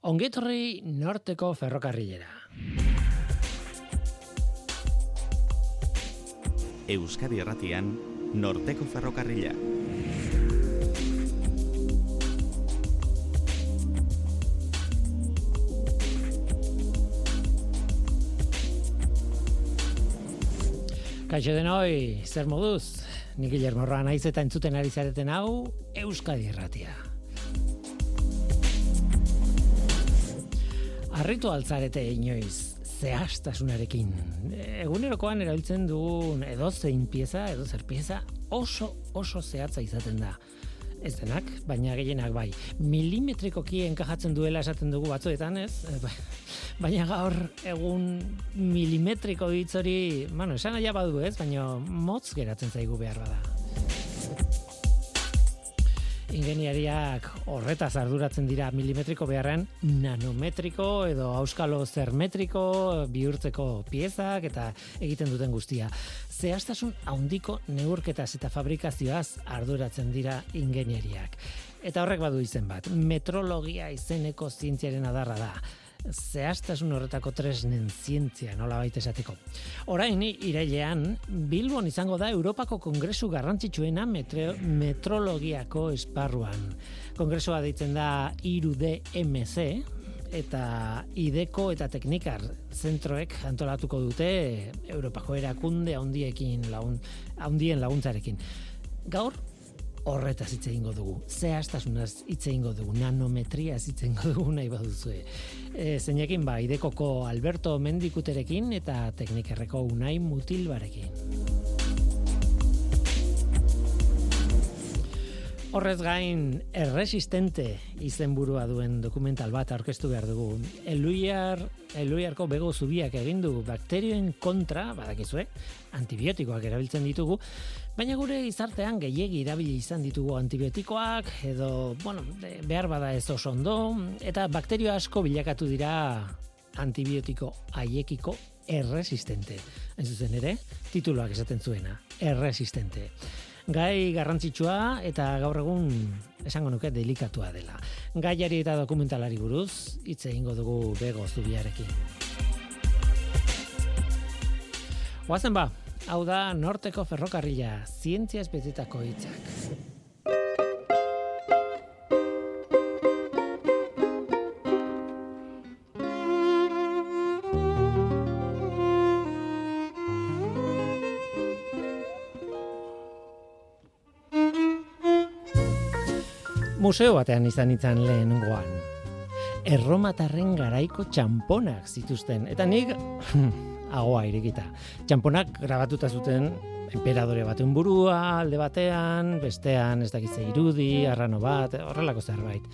Ongetorri norteko ferrokarrilera. Euskadi Erratian, norteko ferrokarrila. Kaixo denoi, zer moduz? Nik Guillermo naiz eta entzuten ari zareten hau Euskadi Erratia. Arritu altzarete inoiz, zehaztasunarekin. Egunerokoan erabiltzen dugun edo zein pieza, edo zer pieza, oso, oso zehatza izaten da. Ez denak, baina gehienak bai. Milimetrikoki enkajatzen duela esaten dugu batzuetan, ez? Baina gaur egun milimetriko hitzori, bueno, esan aia badu ez, baina motz geratzen zaigu behar bada ingeniariak horretaz arduratzen dira milimetriko beharren nanometriko edo auskalo zermetriko bihurtzeko piezak eta egiten duten guztia. Zehaztasun haundiko neurketaz eta fabrikazioaz arduratzen dira ingeniariak. Eta horrek badu izen bat, metrologia izeneko zientziaren adarra da zehaztasun horretako tresnen zientzia nola baita esateko. Orain, irailean, Bilbon izango da Europako Kongresu garrantzitsuena metrologiako esparruan. Kongresua ditzen da IRUDMC, eta ideko eta teknikar zentroek antolatuko dute Europako erakunde handiekin lagun, handien laguntzarekin. Gaur, horretaz hitz egingo dugu. Zehaztasunaz hitz egingo dugu, nanometria hitz egingo dugu nahi baduzue. E, zeinekin ba, idekoko Alberto Mendikuterekin eta teknikerreko Unai Mutilbarekin. Horrez gain, erresistente izenburua duen dokumental bat aurkeztu behar dugu. Eluiar, eluiarko bego zubiak egin du bakterioen kontra, badakizue, antibiotikoak erabiltzen ditugu, baina gure izartean gehiegi irabili izan ditugu antibiotikoak, edo, bueno, behar bada ez oso ondo, eta bakterio asko bilakatu dira antibiotiko haiekiko erresistente. Ez zuzen ere, tituloak esaten zuena, erresistente gai garrantzitsua eta gaur egun esango nuke delikatua dela. Gaiari eta dokumentalari buruz hitz egingo dugu bego zubiarekin. Guazen ba, hau da norteko ferrokarrila, zientzia espezietako hitzak. Museo batean izan izan lehenengoan. Erromatarren garaiko txamponak zituzten. Eta nik, agoa irekita. Txamponak grabatuta zuten emperadore baten burua, alde batean, bestean, ez dakitze irudi, arrano bat, horrelako zerbait.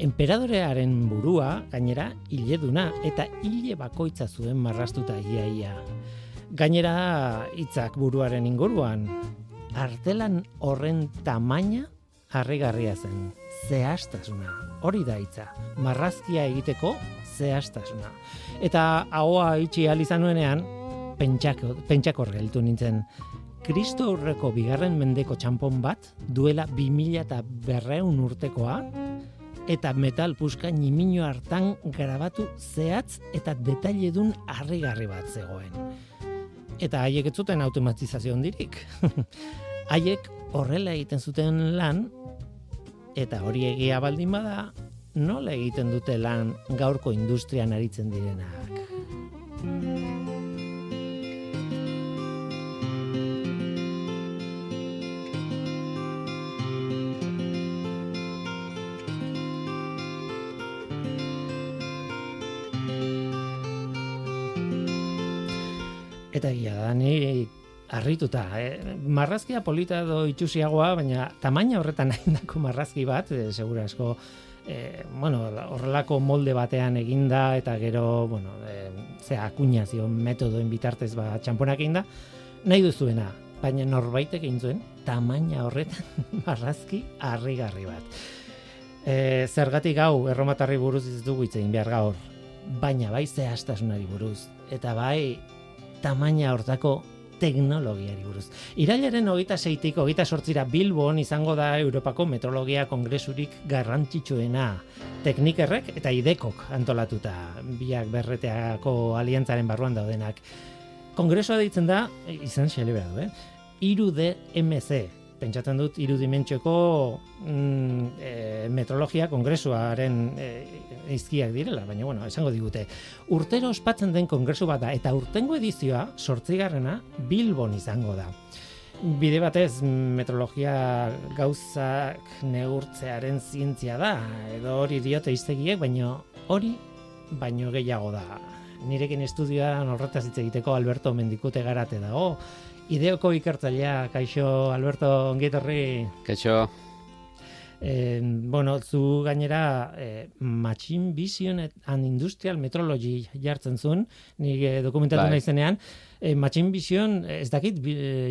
Emperadorearen burua, gainera, hileduna eta hile bakoitza zuen marrastuta iaia. Gainera, hitzak buruaren inguruan, artelan horren tamaina harrigarria zen zehastasuna. Hori da hitza. Marrazkia egiteko zehastasuna. Eta ahoa itxi izan nuenean, pentsako, pentsako geltu nintzen. Kristo aurreko bigarren mendeko txampon bat, duela 2000 eta berreun urtekoa, eta metal puska nimino hartan grabatu zehatz eta detailedun harrigarri bat zegoen. Eta haiek ez zuten automatizazio ondirik. haiek horrela egiten zuten lan eta hori egia baldin bada, nola egiten dute lan gaurko industrian aritzen direnak. Eta egia da, ni Arrituta, eh? marrazkia polita edo itxusiagoa, baina tamaina horretan nahi marrazki bat, eh, segura asko, eh, bueno, horrelako molde batean eginda, eta gero, bueno, eh, ze akuñazio metodoen bitartez ba, txamponak eginda, nahi duzuena, baina norbaitek egin zuen, tamaina horretan marrazki harrigarri bat. E, zergatik hau, erromatarri buruz ez dugu itzein behar gaur, baina bai zehaztasunari buruz, eta bai tamaina hortako teknologiari buruz. Irailaren hogeita zeitik, hogeita sortzira Bilbon izango da Europako Metrologia Kongresurik garrantzitsuena. Teknikerrek eta idekok antolatuta, biak berreteako aliantzaren barruan daudenak. Kongresua deitzen da, izan xelebra du, eh? Iru MC, pentsatzen dut irudimentxoko mm, e, metrologia kongresuaren e, izkiak direla, baina bueno, esango digute. Urtero ospatzen den kongresu bat da, eta urtengo edizioa, sortzigarrena, Bilbon izango da. Bide batez, metrologia gauzak neurtzearen zientzia da, edo hori diote iztegiek, baina hori baino gehiago da. Nirekin estudioan horretaz hitz egiteko Alberto Mendikute garate dago, Ideoko ikertzailea, kaixo Alberto Ongietorri. Kaixo. Eh, bueno, zu gainera eh, Machine Vision and Industrial Metrology jartzen zuen, ni eh, dokumentatu bai. naizenean, e, Machine Vision ez dakit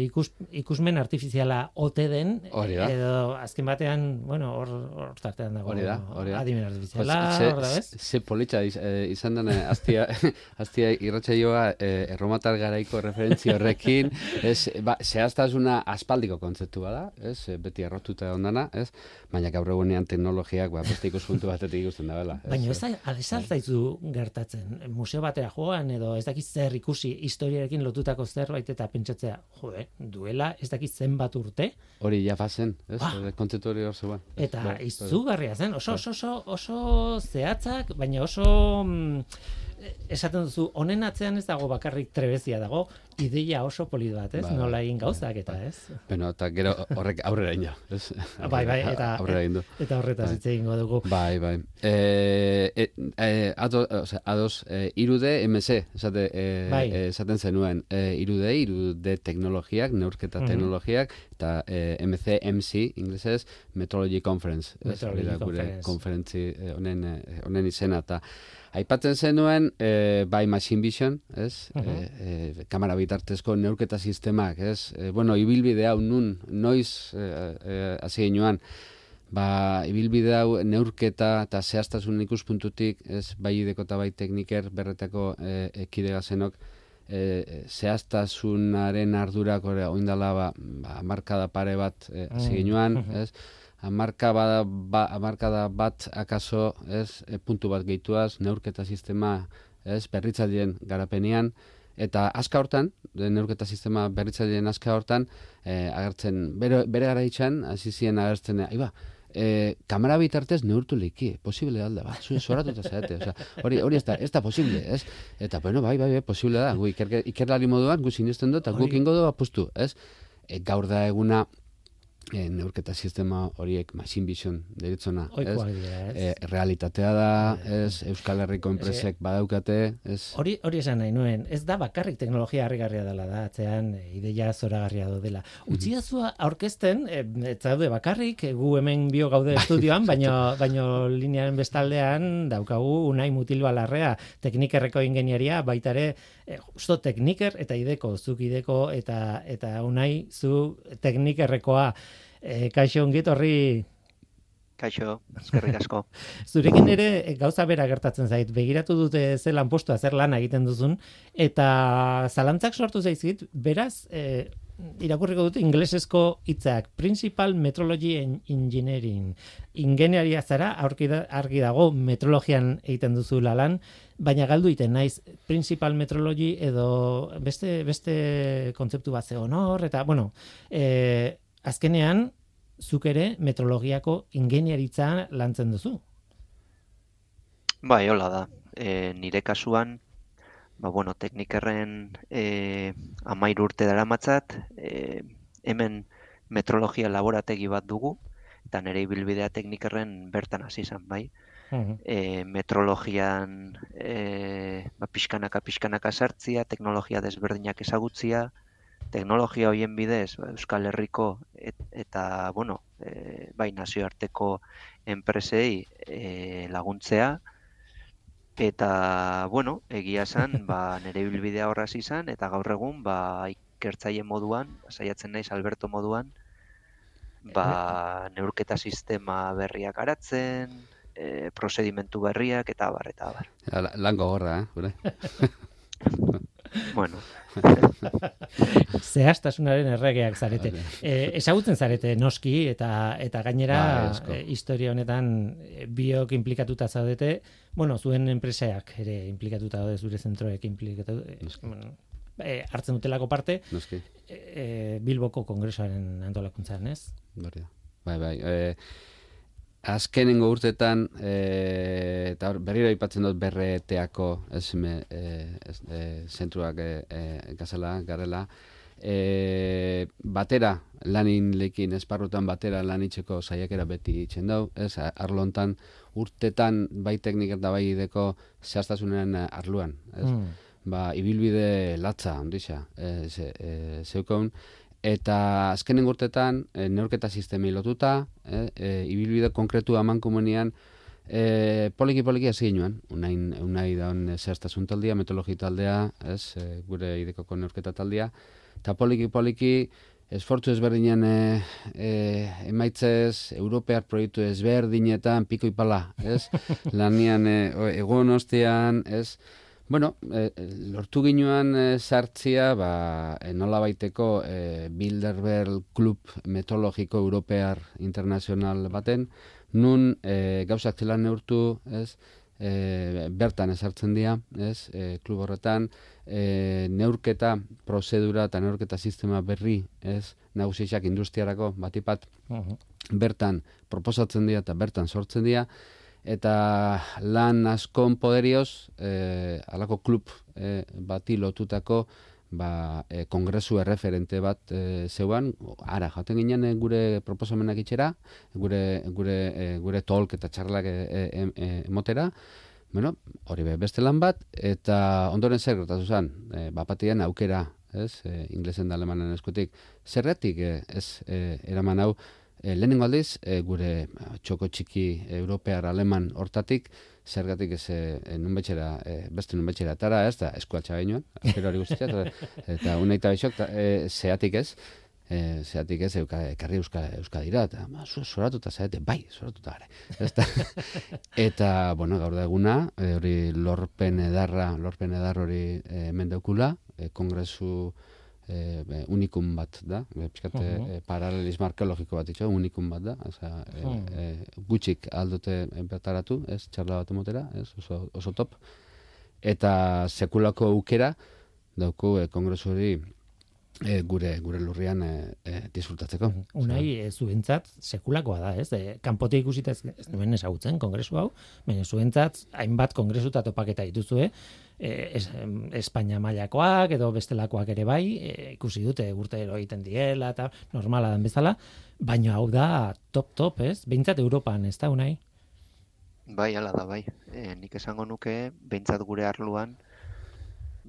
ikus, ikusmen artifiziala ote den edo azken batean bueno hor hor tartean dago hori da hori da. adimen artifiziala hor da bez se politxa eh, izan den astia astia irratsaioa eh, erromatar garaiko referentzia horrekin es ba zehaztasuna aspaldiko kontzeptu bada ez beti errotuta ondana ez? Baina gaur egunean teknologiak ba beste ikuspuntu batetik ikusten da bela baina ez da gertatzen museo batera joan edo ez dakit zer ikusi historiarekin lotutako zerbait eta pentsatzea, jo, eh, duela ez dakit zenbat urte. Hori ja fazen, ez? Ah. Kontzeptu hori hor zegoen. Eta bai, izugarria zen, oso, oso, oso, oso zehatzak, baina oso... Mm, esaten duzu, honen atzean ez dago bakarrik trebezia dago, ideia oso polit bat, ez? Ba, Nola egin gauzak eta, ez? Bueno, eta gero horrek aurrera ino, ez? Bai, bai, eta aurrera indu. Eta horretaz hitz egingo dugu. Bai, bai. Eh, e, e, ados, o sea, ados e, irude MC, esate, e, bai. esaten zenuen, e, irude, irude teknologiak, neurketa mm teknologiak, eta e, MC, MC, inglesez, Metrology Conference. Metrology Conference. Konferentzi honen, honen izena, eta Aipatzen zenuen, e, bai Machine Vision, ez? Uh -huh. e, kamera bitartezko neurketa sistemak, ez? E, bueno, ibilbide hau nun, noiz hasi e, e, ba, ibilbide hau neurketa eta zehaztasun ikuspuntutik, ez? Bai ideko eta bai tekniker berretako e, ekidega zenok, e, zehaztasunaren ardurak oindala ba, ba, markada pare bat hasi e, ez? amarka bada, ba, amarka da bat akaso, ez, e, puntu bat gehituaz, neurketa sistema, ez, berritzaileen garapenean, eta aska hortan, neurketa sistema berritzaileen aska hortan, e, agertzen, bere, bere gara itxan, azizien agertzen, aiba, e, kamera bitartez neurtu liki, posible alda, ba, zuen zoratu eta zaete, oza, hori, hori ez da, ez da posible, ez? Eta, bueno, bai, bai, bai, posible da, gu iker, ikerlari moduan, gu sinesten dut, eta guk ingo du apustu, ez? E, gaur da eguna, e, neurketa sistema horiek machine vision deritzona, ez? E, realitatea da, ez? Euskal Herriko enpresek badaukate, ez? Hori hori esan nahi nuen, ez da bakarrik teknologia harrigarria dela da, atzean ideia zoragarria dela. Mhm. Utziazua aurkezten, e, ez daude bakarrik, gu hemen bio gaude estudioan, baino baino linearen bestaldean daukagu unai mutil balarrea, teknikerreko ingeniaria, baita ere, e, justo tekniker eta ideko, zuk ideko eta eta unai zu teknikerrekoa. E, kaixo ongit horri? Kaixo, eskerrik asko. Zurekin ere eh, gauza bera gertatzen zait, begiratu dute ze lanpostua zer lan egiten duzun. Eta zalantzak sortu zaizkit, beraz, e, irakurriko dut inglesezko hitzak, Principal Metrology Engineering. Ingenieria zara aurki argi dago metrologian egiten duzu lan, baina galdu iten naiz Principal Metrology edo beste beste kontzeptu bat ze honor eta bueno, eh azkenean, zuk ere metrologiako ingeniaritza lantzen duzu. Bai, hola da. E, nire kasuan, ba, bueno, teknikerren e, amair urte dara matzat, e, hemen metrologia laborategi bat dugu, eta nire ibilbidea teknikerren bertan hasi izan, bai. E, metrologian e, ba, pixkanaka pixkanaka sartzia, teknologia desberdinak ezagutzia, teknologia hoien bidez ba, Euskal Herriko eta bueno, e, bai nazioarteko enpresei e, laguntzea eta bueno, egia esan, ba nere bilbidea horraz izan eta gaur egun ba ikertzaile moduan, saiatzen naiz Alberto moduan, ba neurketa sistema berriak aratzen, e, prozedimentu berriak eta bar eta bar. Lango gorra, eh, bueno. Zehaztasunaren erregeak zarete. E, ezagutzen zarete noski eta eta gainera ba, e, historia honetan e, biok implikatuta zaudete, bueno, zuen enpreseak ere implikatuta daude zure zentroek implikatu. Bueno, e, hartzen dutelako parte. Noski. E, Bilboko kongresoaren antolakuntzan, ez? Bai, bai. E, azkenengo urtetan e, eta berriro aipatzen dut berreteako esme e, e, zentruak e, e, gazela, garela e, batera lanin lekin esparrutan batera lanitzeko saiakera beti itzen dau ez, arlontan urtetan bai teknik eta bai ideko zehaztasunen arluan ez? Mm. ba, ibilbide latza ondisa e, ze, e, zeukon eta azkenen urtetan e, neurketa sistemi lotuta, e, e, ibilbide konkretu aman komunian, e, poliki poliki hasi ginoen, unain, unai da hon zehaztasun taldea, metologi taldea, ez, e, gure idekoko neurketa taldea, eta poliki poliki esfortzu ezberdinen e, e, emaitzez, europear proiektu ezberdinetan, piko ipala, ez, lanian e, egon ostean, ez, Bueno, e, lortu ginuan e, sartzia, ba, nola baiteko e, Bilderberg Club Metologiko Europear Internacional baten, nun e, gauzak zela neurtu, ez, e, bertan esartzen dira, ez, e, klub horretan, e, neurketa prozedura eta neurketa sistema berri, ez, nagusiak industriarako batipat, bertan proposatzen dira eta bertan sortzen dira, eta lan askon poderioz e, alako klub e, bati lotutako ba, e, kongresu erreferente bat e, zeuan, ara, jaten ginen e, gure proposamenak itxera, gure, gure, e, gure tolk eta txarlak e, e, e, emotera, bueno, hori be, beste lan bat, eta ondoren zer gertatu zen, e, bapatian aukera, ez, e, inglesen da alemanen eskutik, zerretik, ez, e, eraman hau, e, lehenengo aldiz, e, gure txoko txiki europear aleman hortatik, zergatik ez e, nunbetxera, e, beste nunbetxera etara, ez da, eskuatxa bainoan, hori guztia, eta, uneita bixok, e, zeatik ez, e, zeatik ez, euka, ekarri euska, euska dira, eta ma, zoratuta zeate, bai, zoratuta gare. Eta, eta, bueno, gaur da eguna, hori lorpen edarra, lorpen edar hori e, mendeukula, e, kongresu, e, unikum bat da, e, pixkat, uh -huh. e, paralelismo arkeologiko bat itxo, unikum bat da, oza, e, uh -huh. e, gutxik aldote bertaratu, ez, txarla bat emotera, ez, oso, oso top, eta sekulako aukera, dauku e, kongresu hori e, gure gure lurrian e, e, disfrutatzeko. Unai, e, zuentzat sekulakoa da, ez? E, kanpote ikusita ez, ez duen ezagutzen kongresu hau, baina zuentzat hainbat kongresu eta topaketa dituzue, e, es, Espainia mailakoak edo bestelakoak ere bai, e, ikusi dute urtero egiten diela eta normala den bezala, baina hau da top top, ez? Beintzat Europan, ez da Unai? Bai, hala da bai. E, nik esango nuke beintzat gure arluan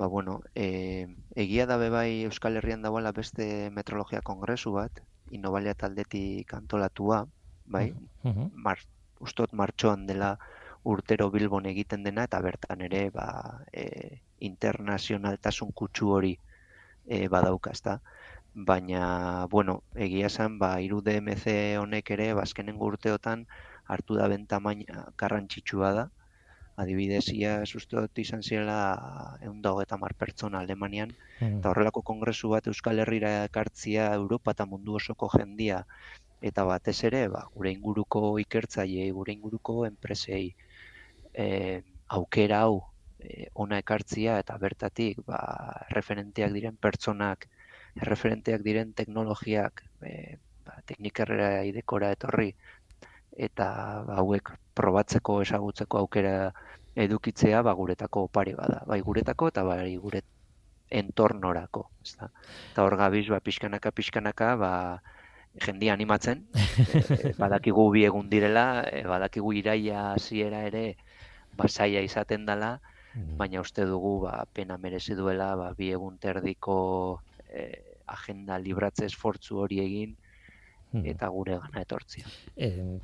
Ba, bueno, e, egia da bai Euskal Herrian dagoela beste metrologia kongresu bat, inobalia taldetik antolatua, bai, uh -huh. Mar, ustot martxoan dela urtero bilbon egiten dena, eta bertan ere, ba, e, internazionaltasun kutsu hori e, badauka, ezta? Baina, bueno, egia zen, ba, iru DMC honek ere, bazkenen ba, urteotan, hartu da bentamaina garrantzitsua da, adibidez, ia susteot izan zirela egun dago eta mar pertsona Alemanian, mm. eta horrelako kongresu bat Euskal Herrira ekartzia Europa eta mundu osoko jendia, eta batez ere, ba, gure inguruko ikertzaile, gure inguruko enpresei e, aukera hau e, ona ekartzia, eta bertatik, ba, referenteak diren pertsonak, referenteak diren teknologiak, e, ba, teknikerrera idekora etorri, eta hauek probatzeko ezagutzeko aukera edukitzea ba guretako opari bada, bai guretako eta bai gure entornorako, ezta. Ta hor gabiz ba pixkanaka pixkanaka ba jendia animatzen, e, badakigu bi egun direla, e, badakigu iraia hasiera ere basaia izaten dela, mm. baina uste dugu ba pena merezi duela ba bi egun terdiko e, agenda libratze esfortzu hori egin. Eta gure gana etortzia. E,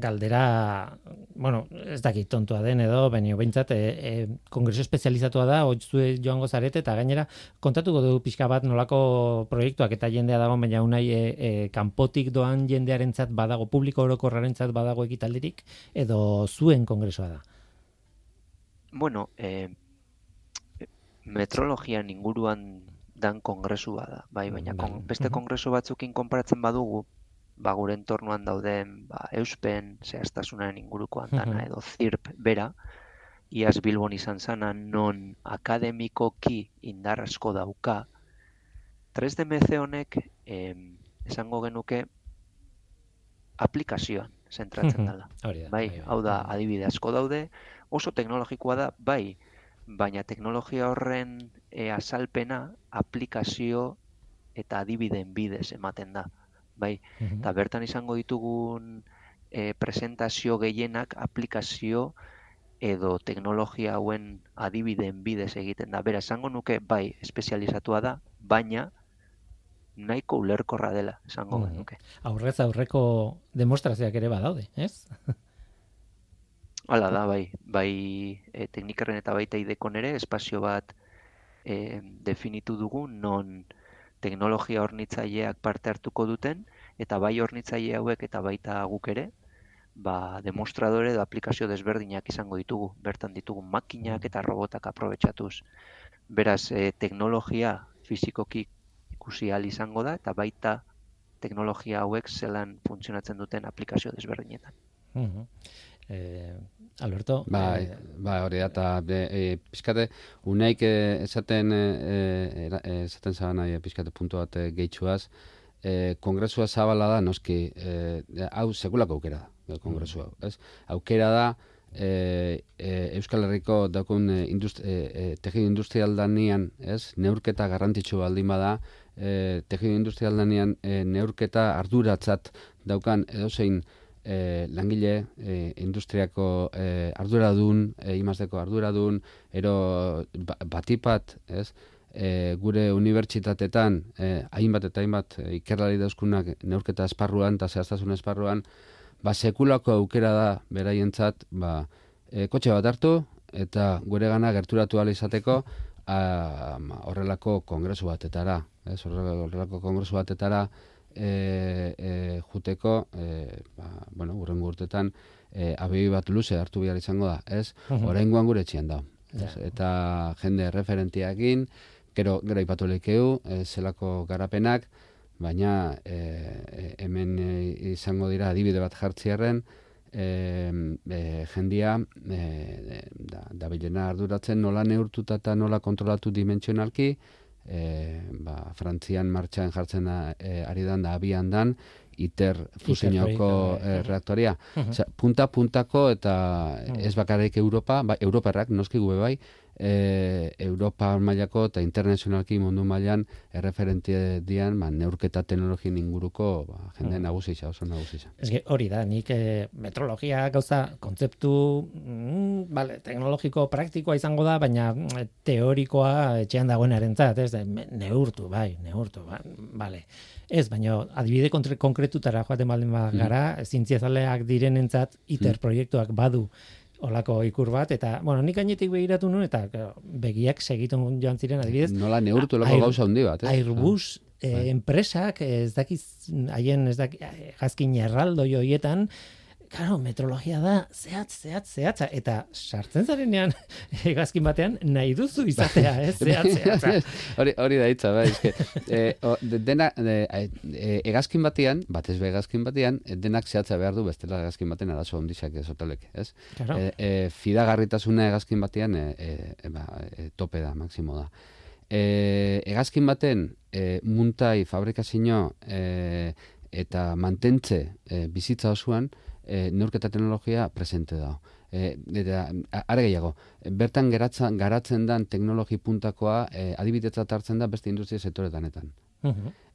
galdera, bueno, ez dakit tontua den edo, baina behintzat, e, e, kongreso espezializatua da, oitzue joango zarete, eta gainera, kontatuko du pixka bat nolako proiektuak eta jendea dago, baina unai e, e, kanpotik doan jendearentzat badago, publiko orokorrarentzat badago ekitaldirik, edo zuen kongresoa da? Bueno, e, metrologian inguruan dan kongresu da, bai, baina kon, beste kongresu batzukin konparatzen badugu, ba, gure entornuan dauden ba, euspen, zehaztasunaren inguruko antana edo zirp bera, iaz bilbon izan zana non akademikoki indar asko dauka, 3DMC honek em, esango genuke aplikazioan zentratzen dela. bai, bai, hau da, adibide asko daude, oso teknologikoa da, bai, baina teknologia horren e, azalpena aplikazio eta adibideen bidez ematen da. Bai, eta bertan izango ditugun e, presentazio gehienak aplikazio edo teknologia hauen adibideen bidez egiten da. Bera, esango nuke, bai, espezializatua da, baina nahiko ulerkorra dela, esango mm. nuke. Aurrez aurreko demostrazioak ere badaude, ez? Hala da, bai, bai e, teknikerren eta baita idekon ere, espazio bat e, definitu dugu, non teknologia hornitzaileak parte hartuko duten, eta bai hornitzaile hauek eta baita guk ere, ba, demostradore edo aplikazio desberdinak izango ditugu, bertan ditugu makinak eta robotak aprobetsatuz. Beraz, e, teknologia fizikoki ikusi izango da, eta baita teknologia hauek zelan funtzionatzen duten aplikazio desberdinetan. Mm eh, Alberto ba, eh, ba hori da ta eh pizkate unaik eh, esaten eh esaten zaba nahi pizkate puntu bat eh, gehitsuaz eh kongresua zabala da noski eh hau sekulako aukera da kongresu hau ez? Aukera da E, e, Euskal Herriko daukun e, e, tejido industrial danian, ez, neurketa garrantzitsu baldin bada, e, tejido industrial danian e, neurketa arduratzat daukan edozein e, langile e, industriako e, arduradun, e, imazteko arduradun, ero ba, batipat, ez? E, gure unibertsitatetan, e, hainbat eta hainbat e, ikerlari dauzkunak neurketa esparruan eta zehaztasun esparruan, ba, sekulako aukera da beraientzat, ba, e, kotxe bat hartu, eta gure gana gerturatu izateko, a, horrelako kongresu batetara, ez? Horrelako kongresu batetara, e, e, juteko e, ba, bueno, urrengo urtetan e, abibi bat luze hartu behar izango da, ez? Horrengoan gure txian da. Eta jende referentiakin, gero, gero ipatu lekeu, e, zelako garapenak, baina e, hemen izango dira adibide bat jartziarren, e, e, jendia e, da, da bilena arduratzen nola neurtuta eta nola kontrolatu dimentsionalki, e, ba, Frantzian martxan jartzen da, e, ari dan da abian dan, iter fusiñoko e, reaktoria. punta puntako eta ez bakarrik Europa, ba, Europarrak noski gube bai, e, Europa mailako eta internazionalki mundu mailan erreferentia dian ba, neurketa teknologien inguruko ba, jende mm. nagusisa, oso nagusisa. Ez hori da, nik e, metrologia gauza kontzeptu mm, vale, teknologiko praktikoa izango da, baina mm, teorikoa etxean dagoenaren zat, ez neurtu, bai, neurtu, ba, vale. Ez, baina adibide konkretutara joaten baldin gara, mm. zintziazaleak direnentzat ITER mm. proiektuak badu olako ikur bat, eta, bueno, nik gainetik begiratu nuen, eta begiak segitun joan ziren, adibidez. Nola neurtu olako gauza hundi bat, eh? Airbus, ah, eh, enpresak, ez dakiz, haien, ez dakiz, jazkin erraldo joietan, Claro, metrologia da, zehatz, zehatz, zehatz, eta sartzen zarenean egazkin batean nahi duzu izatea, ez, zehatz, zehatz. hori, hori da hitza, bai, eske, e, dena, e, e, egazkin batean, batez be egazkin batean, denak zehatza behar du bestela egazkin batean arazo ondizak ez otelek, ez? Claro. E, e, fidagarritasuna egazkin batean, e, e, ba, e, tope da, maksimo da. E, egazkin baten, e, muntai, fabrikazio, e, eta mantentze e, bizitza osoan, e, neurketa teknologia presente da. E, eta, are gehiago, bertan geratzen, garatzen dan teknologi puntakoa e, adibidetzat hartzen da beste industria sektoretan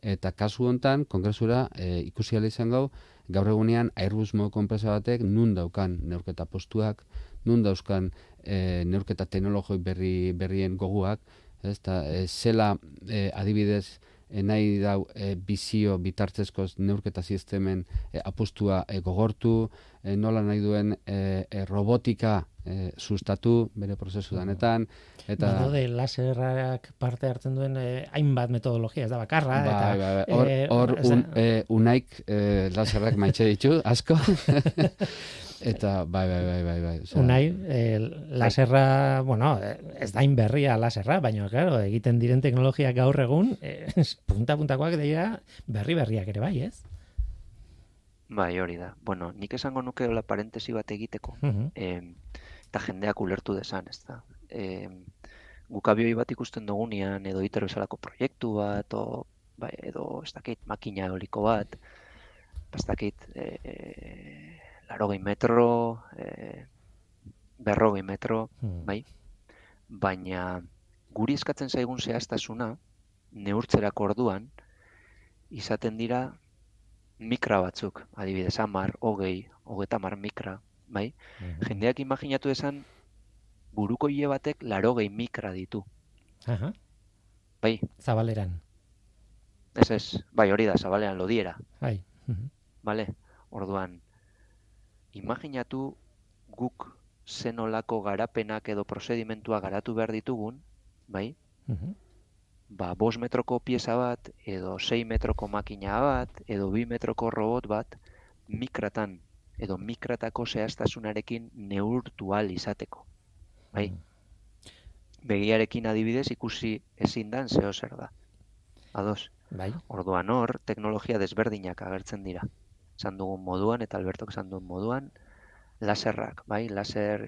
Eta kasu hontan, kongresura, e, ikusi izan gau, gaur egunean Airbus modu konpresa batek nun daukan neurketa postuak, nun dauzkan e, neurketa teknologoi berri, berrien goguak, ez, ta, e, zela e, adibidez, nahi dau e, bizio bitartzezko neurketa sistemen e, apostua e, gogortu, e, nola nahi duen e, robotika sustatu bere prozesu danetan. Eta... Bado laserrak parte hartzen duen hainbat metodologia, ez da bakarra. Ba, eta, ba, ba. Hor, un, unaik laserrak maitxe ditu, asko. Eta, bai, bai, bai, bai, bai. Unai, eh, laserra, bueno, ez da inberria laserra, baina, claro, egiten diren teknologiak gaur egun, eh, punta-puntakoak dira berri berriak ere bai, ez? Bai, hori da. Bueno, nik esango nuke hola parentesi bat egiteko. Uh eta jendeak ulertu desan, ez da. Eh, gukabioi bat ikusten dugunean, edo iter bezalako proiektu bat, o, bai, edo, ez dakit, makina eoliko bat, ez dakit, e, larogei metro, e, berrogei metro, hmm. bai? Baina guri eskatzen zaigun zehaztasuna, neurtzerako orduan, izaten dira mikra batzuk, adibidez, amar, hogei, hogeta mar mikra, bai? Hmm. Jendeak imaginatu esan, buruko hile batek larogei mikra ditu. Aha. Bai. Zabaleran. Ez ez, bai hori da, zabaleran lodiera. Bai. Mhm. Bale, orduan, imaginatu guk zenolako garapenak edo prozedimentua garatu behar ditugun, bai? Mhm. Ba, bos metroko pieza bat, edo sei metroko makina bat, edo bi metroko robot bat, mikratan, edo mikratako zehaztasunarekin neurtu izateko. Bai? Mhm. Begiarekin adibidez ikusi ezin dan zeo zer da. Ados? Bai. Orduan hor, teknologia desberdinak agertzen dira esan dugun moduan, eta Albertok esan duen moduan, laserrak, bai, laser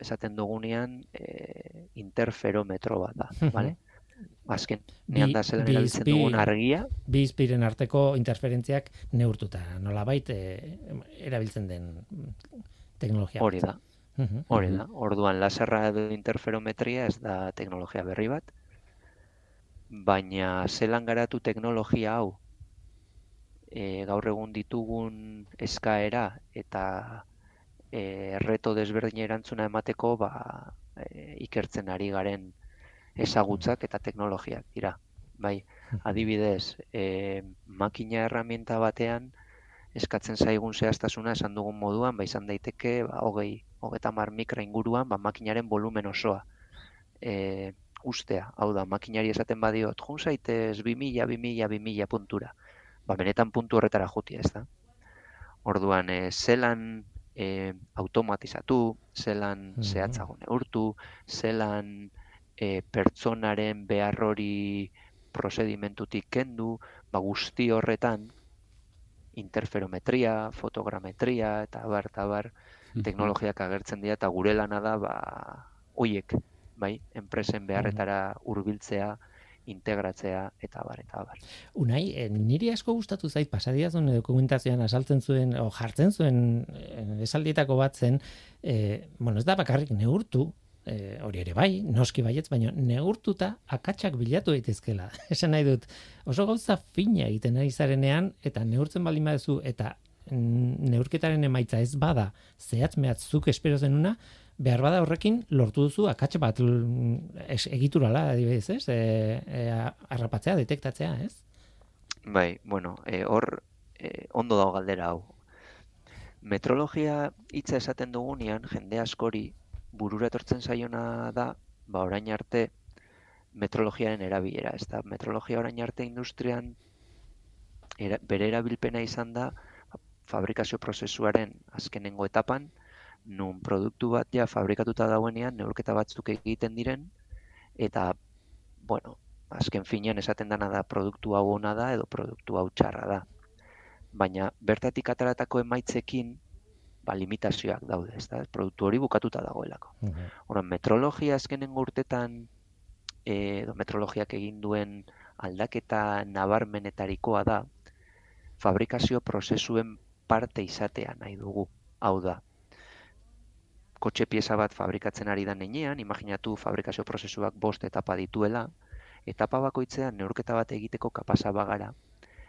esaten dugunean e, interferometro bat da, bale? Azken, nean da zelan erabiltzen dugun argia. Bi izpiren arteko interferentziak neurtuta, nola baita e, erabiltzen den teknologia. Hori da, hori da. Orduan, laserra edo interferometria ez da teknologia berri bat, baina zelan garatu teknologia hau e, gaur egun ditugun eskaera eta e, erreto desberdin erantzuna emateko ba, e, ikertzen ari garen ezagutzak eta teknologiak dira. Bai, adibidez, e, makina herramienta batean eskatzen zaigun zehaztasuna esan dugun moduan, ba izan daiteke, ba, hogei, hogeta mar mikra inguruan, ba, makinaren volumen osoa. E, ustea, hau da, makinari esaten badiot, jun zaitez, 2000, 2000, 2000 puntura ba, benetan puntu horretara juti ez da. Orduan, e, zelan e, automatizatu, zelan mm -hmm. zehatzago neurtu, zelan e, pertsonaren behar hori prozedimentutik kendu, ba, guzti horretan interferometria, fotogrametria eta bar, eta bar, teknologiak agertzen dira eta gure lana da, ba, oiek, bai, enpresen beharretara hurbiltzea, integratzea eta bar eta bar. Unai, eh, niri asko gustatu zait pasadiazun dokumentazioan asaltzen zuen o jartzen zuen eh, esaldietako bat zen, eh, bueno, ez da bakarrik neurtu, eh, hori ere bai, noski baietz, baina neurtuta akatsak bilatu daitezkela. Esan nahi dut, oso gauza fina egiten ari zarenean eta neurtzen baldin baduzu eta neurketaren emaitza ez bada zehatz mehatzuk espero zenuna, behar bada horrekin lortu duzu akatxe bat egiturala, adibidez, ez? E, e, arrapatzea, detektatzea, ez? Bai, bueno, e, hor e, ondo dago galdera hau. Metrologia hitza esaten dugunean, jende askori burura etortzen zaiona da, ba orain arte metrologiaren erabilera, ez da? Metrologia orain arte industrian bere erabilpena izan da fabrikazio prozesuaren azkenengo etapan, nun produktu bat ja fabrikatuta dauenean neurketa batzuk egiten diren eta bueno, azken finean esaten dana da produktu hau ona da edo produktu hau txarra da. Baina bertatik ataratako emaitzekin ba, limitazioak daude, ez da? Produktu hori bukatuta dagoelako. Uh metrologia azkenen urtetan edo metrologiak egin duen aldaketa nabarmenetarikoa da fabrikazio prozesuen parte izatea nahi dugu. Hau da, kotxe pieza bat fabrikatzen ari da neinean, imaginatu fabrikazio prozesuak bost etapa dituela, etapa bakoitzean neurketa bat egiteko kapasa bagara,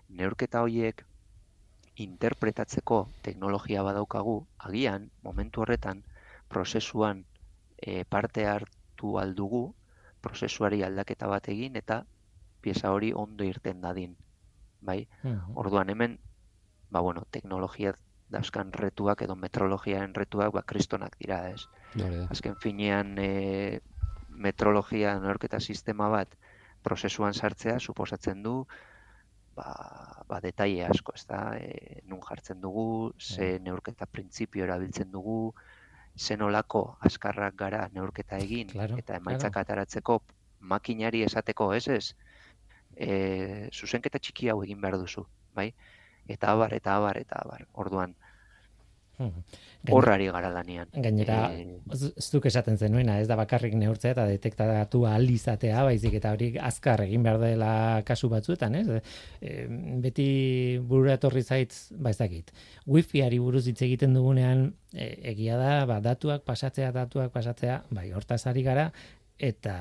neurketa horiek interpretatzeko teknologia badaukagu, agian, momentu horretan, prozesuan e, parte hartu aldugu, prozesuari aldaketa bat egin, eta pieza hori ondo irten dadin. Bai? Orduan hemen, ba bueno, teknologia dauzkan retuak edo metrologiaren retuak ba kristonak dira, ez? Azken finean e, metrologia norketa sistema bat prozesuan sartzea suposatzen du ba, ba detaile asko, ez da, e, nun jartzen dugu, ze bai. neurketa printzipio erabiltzen dugu, ze nolako askarrak gara neurketa egin, eta emaitzak ataratzeko makinari esateko, ez ez, e, zuzenketa txiki hau egin behar duzu, bai? Eta abar, eta abar, eta abar. Orduan, Horrari gara lanian. Gainera, e... ez duk esaten zenuena, ez da bakarrik neurtzea eta detektatu alizatea, baizik eta hori azkar egin behar dela kasu batzuetan, ez? E, beti burura etorri zaitz, ba ez dakit, wifi-ari buruz hitz egiten dugunean, e, egia da, ba, datuak pasatzea, datuak pasatzea, bai, hortaz ari gara, eta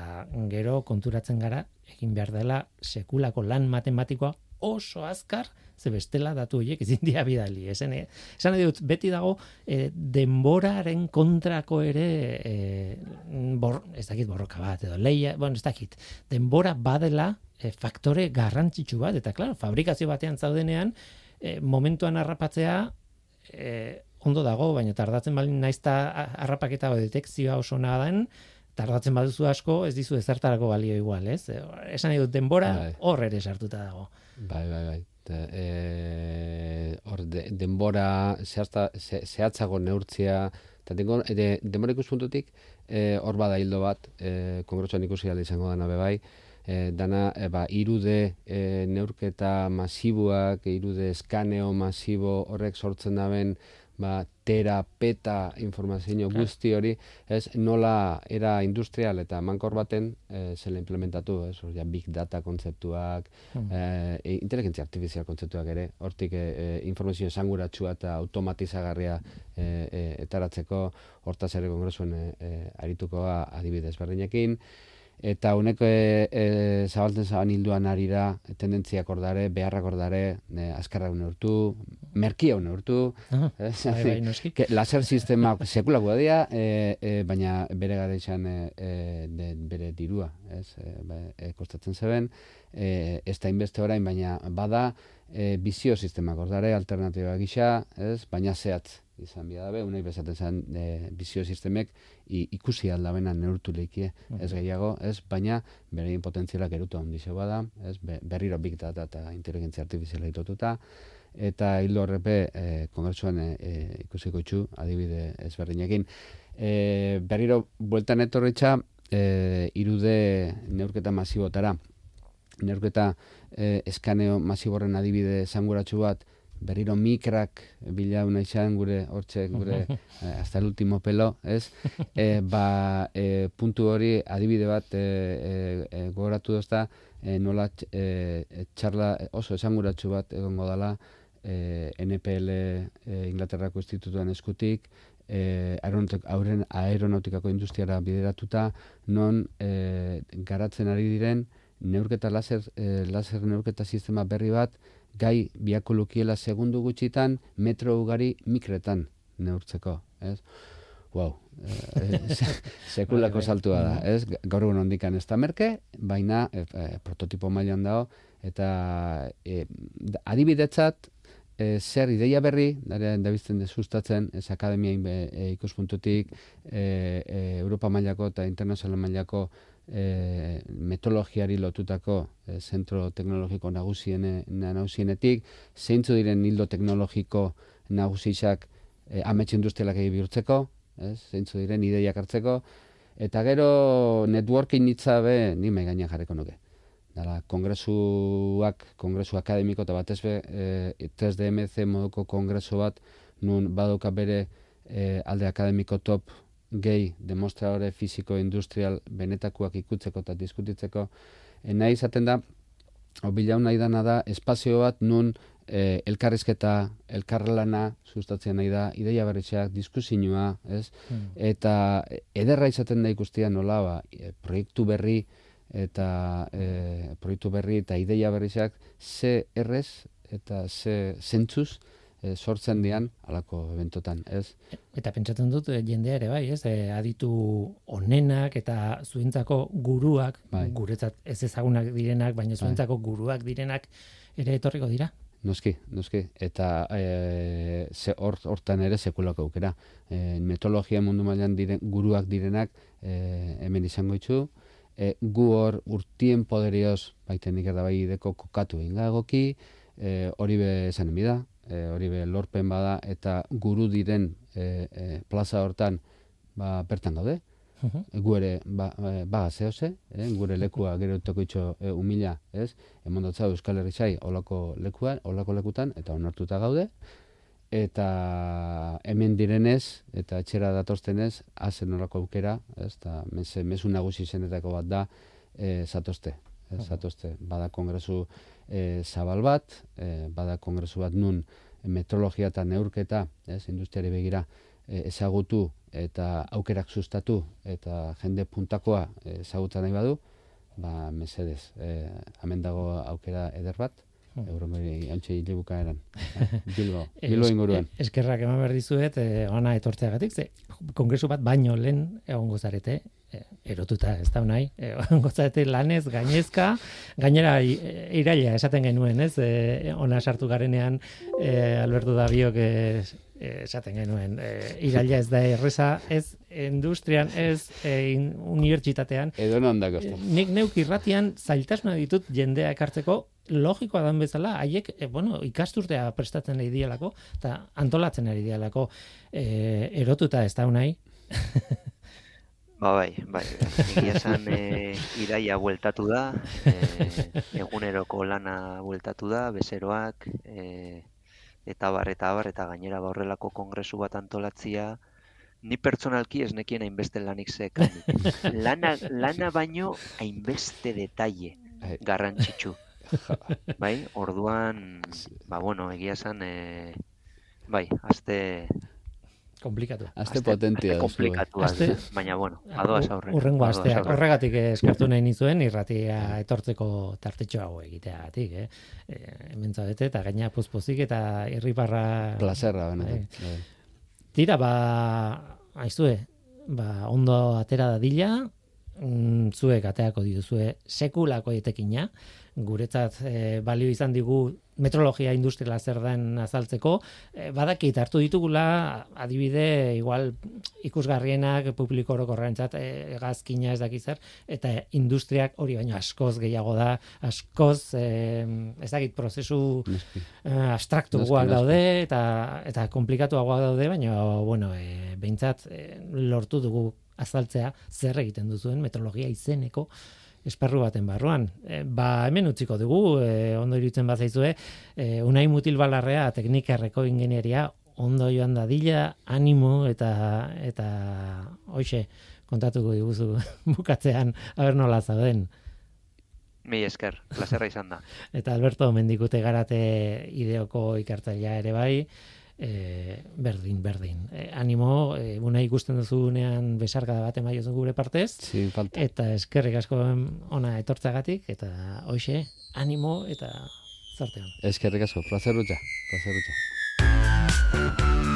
gero konturatzen gara, egin behar dela sekulako lan matematikoa oso azkar, ze bestela datu horiek ezin dira bidali. Esan, esan dut, beti dago e, denboraren kontrako ere e, bor, ez dakit borroka bat, edo leia, bueno, ez dakit, denbora badela e, faktore garrantzitsu bat, eta klaro, fabrikazio batean zaudenean, e, momentuan harrapatzea, e, ondo dago, baina tardatzen balin naizta harrapaketa o detekzioa oso nadan, tardatzen baduzu asko, ez dizu ezertarako balio igual, ez? Esan dut, denbora bai. hor ere sartuta dago. Bai, bai, bai. E, hor, de, denbora zehazta, ze, zehatzago neurtzia, eta dengo, de, denbora ikuspuntutik, e, hor bada hildo bat, e, kongresuan ikusi alde izango dana bebai, e, dana, e, ba, irude e, neurketa masibuak, irude eskaneo masibo horrek sortzen daben, ba, tera, peta informazio guzti hori, ez, nola era industrial eta mankor baten e, zela implementatu, ez, ja, big data kontzeptuak, hmm. e, inteligentzia artifizial kontzeptuak ere, hortik e, informazio esanguratsua eta automatizagarria e, e, etaratzeko, hortaz ere kongresuen e, e, aritukoa adibidez berdinekin, eta honek e, e, zabaltzen zaban hilduan ari da, tendentziak ordare, beharrak ordare, e, azkarra uneurtu, merkia uneurtu, ah, bai, bai, laser sistema sekulako dira, e, e, baina bere gara izan e, e bere dirua, ez, e, ba, e, kostatzen zeben, e, ez da inbeste orain, baina bada, e, bizio sistema ordare, alternatiba gisa, ez, baina zehatz, izan bia dabe, unai bezaten zen e, bizio sistemek ikusi aldabena neurtu leikie, ez gehiago, ez, baina bere potentzialak erutu handi bada, ez, berriro big data eta inteligentzia artifiziala ditututa, eta hildo horrepe e, kongresuan e, e, ikusiko itxu, adibide ezberdinekin. E, berriro, bueltan etorritza, e, irude neurketa masibotara, neurketa e, eskaneo masiborren adibide zanguratsu bat, berriro mikrak bila una izan gure hortxe gure eh, hasta el último pelo, ez? Eh, ba, eh, puntu hori adibide bat eh, eh, gogoratu dozta eh, nola eh, txarla oso esanguratsu bat egongo dala eh, NPL eh, Inglaterrako institutuan eskutik eh, aeronautikako industriara bideratuta non eh, garatzen ari diren neurketa laser, eh, laser neurketa sistema berri bat gai biako lukiela segundu gutxitan metro ugari mikretan neurtzeko, ez? Wow, eh, sekulako bai, bai. saltua da, ez? Gaur egun ondikan ez da merke, baina e, prototipo mailan dago, eta e, adibidetzat, e, zer ideia berri, dara da bizten sustatzen, ez akademiain e, ikuspuntutik, e, Europa mailako eta internazional mailako e, metodologiari lotutako e, zentro teknologiko nagusiene, nagusienetik, zeintzu diren hildo teknologiko nagusiak e, amets industrialak bihurtzeko, ez? zeintzu diren ideiak hartzeko, eta gero networking hitza be, ni mai gainean jarriko nuke. Dala, kongresuak, kongresu akademiko eta batez be, e, 3DMC moduko kongresu bat, nun baduka bere e, alde akademiko top gehi demostradore fisiko industrial benetakoak ikutzeko eta diskutitzeko e, nahi izaten da obilau nahi dana da espazio bat nun e, elkarrizketa elkarrelana sustatzen nahi da ideia berritzeak diskusinua ez hmm. eta ederra izaten da ikustia nola ba, e, proiektu berri eta e, proiektu berri eta ideia berritzeak ze errez eta ze zentzuz e, sortzen dian alako eventotan, ez? Eta pentsatzen dut eh, jendea ere bai, ez? E, aditu onenak eta zuentzako guruak, bai. guretzat ez ezagunak direnak, baina bai. zuentzako guruak direnak ere etorriko dira. Noski, noski. Eta e, ze hortan ere sekulako aukera. E, metodologia mundu mailan diren, guruak direnak e, hemen izango itxu, e, gu hor urtien poderioz, baiten ikerda bai ideko kokatu ingagoki, e, hori be esan emida, e, hori be lorpen bada, eta guru diren e, e, plaza hortan, ba, bertan gaude, Uh gu ere ba, ba zehose, eh? gure lekua gero toko itxo e, humila, ez? Emondotza Euskal Herri zai olako lekuan, olako lekutan, eta onartuta gaude, eta hemen direnez, eta etxera datorstenez, hazen olako aukera, ez? Ta, mesu nagusi zenetako bat da, e, zatozte, ez? zatozte, bada kongresu e, zabal bat, e, bada kongresu bat nun metrologia eta neurketa, ez? industriari begira, e, ezagutu eta aukerak sustatu eta jende puntakoa ezagutzen nahi badu, ba, mesedez, e, hemen dago aukera eder bat, hmm. Euromeri antxe hilebuka eran. Bilbo, Bilbo inguruan. eskerrak eman behar dizuet, e, ona etortzeagatik, ze kongresu bat baino lehen egon gozarete, e, erotuta ez da nahi, e, gozarete lanez, gainezka, gainera iraila esaten genuen, ez, e, ona sartu garenean, e, Alberto Dabiok e, esaten genuen, e, iraila ez da erreza, ez industrian, ez e, unibertsitatean. Edo non Nik neuk irratian zailtasuna ditut jendea ekartzeko, logikoa dan bezala, haiek, e, bueno, ikasturtea prestatzen ari dialako, eta antolatzen ari dialako, e, erotuta ez da unai. Ba, bai, bai, egia esan e, iraia bueltatu da, e, eguneroko lana bueltatu da, bezeroak, e, eta bar, eta bar, eta gainera ba horrelako kongresu bat antolatzia, ni pertsonalki ez nekien hainbeste lanik zekan. Lana, lana baino hainbeste detalle bai. garrantzitsu. bai, orduan, ba bueno, egia esan, e, bai, azte, komplikatu. Aste potentia. komplikatu, aste, baina bueno, adoaz aurre. Urrengo astea, horregatik eskertu nahi nizuen, irratia etortzeko tartetxo hau egiteagatik, eh? E, hemen zabete, eta gaina puzpozik eta irriparra... Plazerra, benetan. Bai. Bai. Tira, ba, aiztue, ba, ondo atera da dila, mm, zuek ateako dituzue sekulako etekina, guretzat e, balio izan digu metrologia industriala zer den azaltzeko, e, badakit hartu ditugula adibide igual ikusgarrienak publiko orokorrentzat e, gazkina ez dakizar eta industriak hori baino askoz gehiago da, askoz e, ez dakit prozesu e, abstraktuagoak daude eta eta komplikatuagoak daude, baina bueno, e, behintzat e, lortu dugu azaltzea zer egiten duzuen metrologia izeneko esparru baten barruan. E, ba, hemen utziko dugu, e, ondo irutzen bat zaizue, e, unai mutil balarrea, teknikarreko ingenieria, ondo joan dadila, animo eta eta hoxe kontatuko diguzu bukatzean aber nola zauden. Mi esker, plazerra izan da. eta Alberto Mendikute garate ideoko ikartzailea ere bai, e, berdin, berdin. E, animo, e, una ikusten duzunean besarka bat emaio gure partez. Sí, falta. Eta eskerrik asko ona etortzagatik, eta hoxe, animo eta zartean. Eskerrik asko, placer rutxa, placer don't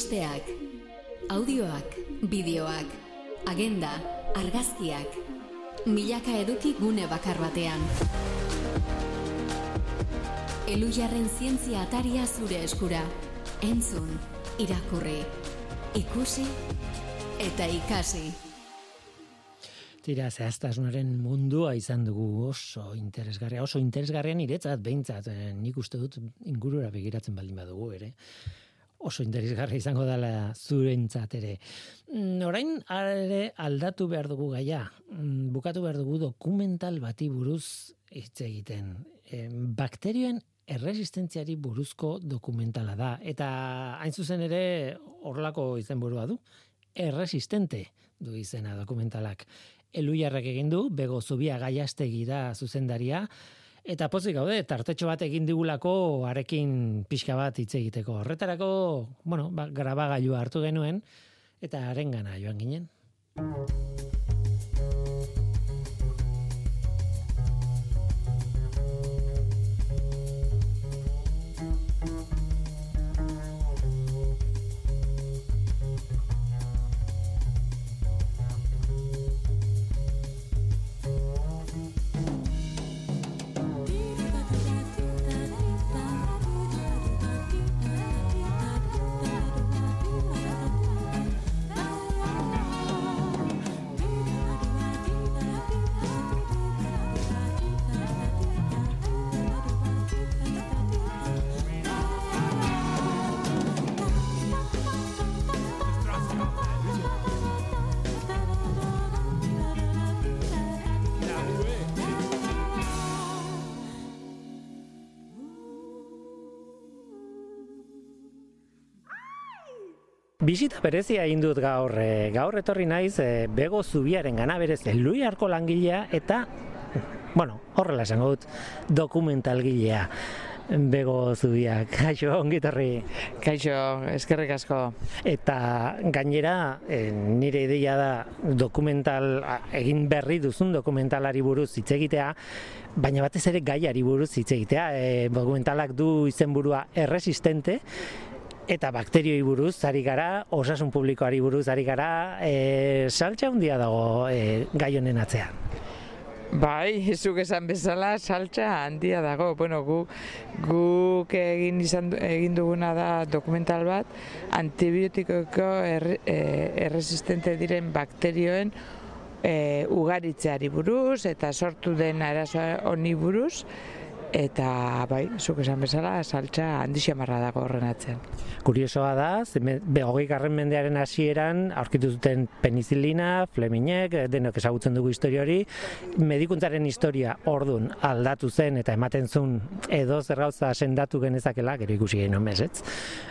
albisteak Audioak, bideoak, agenda, argazkiak Milaka eduki gune bakar batean Elujarren zientzia ataria zure eskura Entzun, irakurri, ikusi eta ikasi. Tira, zehaztasunaren mundua izan dugu oso interesgarria, oso interesgarria niretzat behintzat, eh, nik uste dut ingurura begiratzen baldin badugu ere. Oso interesgarria izango dela zurentzat ere. Mm, Orain ere aldatu behar dugu gaia, Mm, bukatu behar dugu dokumental bati buruz hitz egiten. Bakterioen erresistentziari buruzko dokumentala da. Eta hain zuzen ere horlako izenburua du. Erresistente du izena dokumentalak. Elujarrak egin du, bego zubia gaiastegi da zuzendaria, eta pozik gaude, tartetxo bat egin digulako arekin pixka bat hitz egiteko. Horretarako, bueno, ba, grabagailua hartu genuen, eta arengana joan ginen. Bisita berezia egin dut gaur, e, gaur etorri naiz e, bego zubiaren gana berez elui arko langilea eta, bueno, horrela esango dut, dokumentalgilea bego zubiak. Kaixo, ongitorri. Kaixo, eskerrik asko. Eta gainera, e, nire ideia da dokumental, egin berri duzun dokumentalari buruz hitz egitea, baina batez ere gaiari buruz hitz egitea. E, dokumentalak du izenburua erresistente, eta bakterioi buruz ari gara, osasun publikoari buruz ari gara, e, saltza handia dago e, gai honen atzean. Bai, zuk esan bezala saltza handia dago. Bueno, gu, guk egin izan egin duguna da dokumental bat antibiotikoko er, erresistente diren bakterioen e, ugaritzeari buruz eta sortu den arazoa honi buruz eta bai, zuk esan bezala saltza handi xamarra dago horren atzean. Kuriosoa da, be, hogei garren mendearen hasieran aurkitu zuten penizilina, fleminek, denok ezagutzen dugu historia hori, medikuntzaren historia ordun aldatu zen eta ematen zuen edo zer gauza sendatu genezakela, gero ikusi genuen mesetz,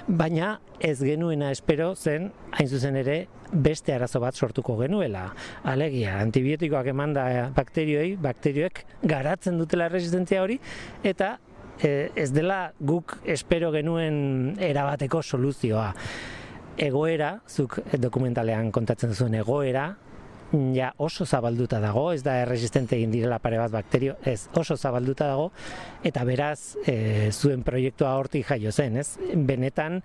baina ez genuena espero zen, hain zuzen ere, beste arazo bat sortuko genuela. Alegia, antibiotikoak emanda bakterioi, bakterioek garatzen dutela resistentzia hori, eta e, ez dela guk espero genuen erabateko soluzioa. Egoera, zuk dokumentalean kontatzen zuen egoera, ja oso zabalduta dago, ez da erresistente egin direla pare bat bakterio, ez oso zabalduta dago, eta beraz e, zuen proiektua hortik jaio zen, ez? Benetan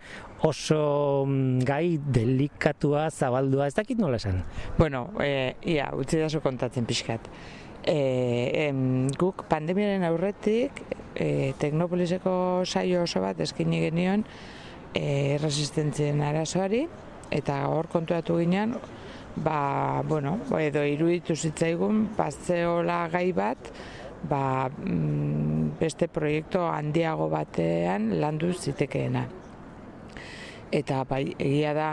oso mm, gai delikatua, zabaldua, ez dakit nola esan? Bueno, e, ia, utzi da kontatzen pixkat. E, em, guk pandemiaren aurretik e, Teknopoliseko saio oso bat eskini genion e, resistentzien arazoari eta hor kontuatu ginen ba, bueno, edo iruditu zitzaigun bazeola gai bat ba, mm, beste proiektu handiago batean landu zitekeena. Eta bai, egia da,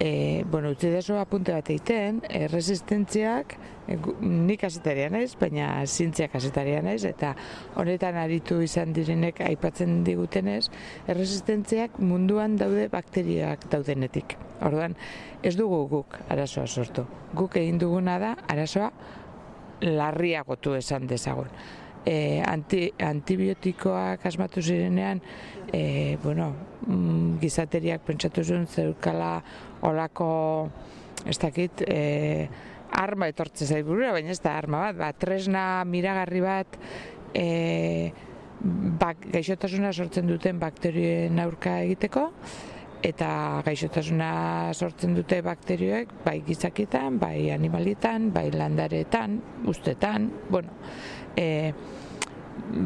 e, bueno, utzi deso apunte bat egiten, e, resistentziak, e, nik kasetaria naiz, baina zientzia kasetaria naiz, eta honetan aritu izan direnek aipatzen digutenez, erresistentziak munduan daude bakterioak daudenetik. Orduan, ez dugu guk arazoa sortu. Guk egin duguna da arazoa larriagotu esan dezagun. E, anti, antibiotikoak asmatu zirenean, e, bueno, mm, gizateriak pentsatu zuen zeukala olako, ez dakit, e, arma etortze zait burura, baina ez da arma bat, ba, tresna miragarri bat, e, bak, gaixotasuna sortzen duten bakterioen aurka egiteko, eta gaixotasuna sortzen dute bakterioek, bai gizakietan, bai animalietan, bai landaretan, ustetan, bueno, e,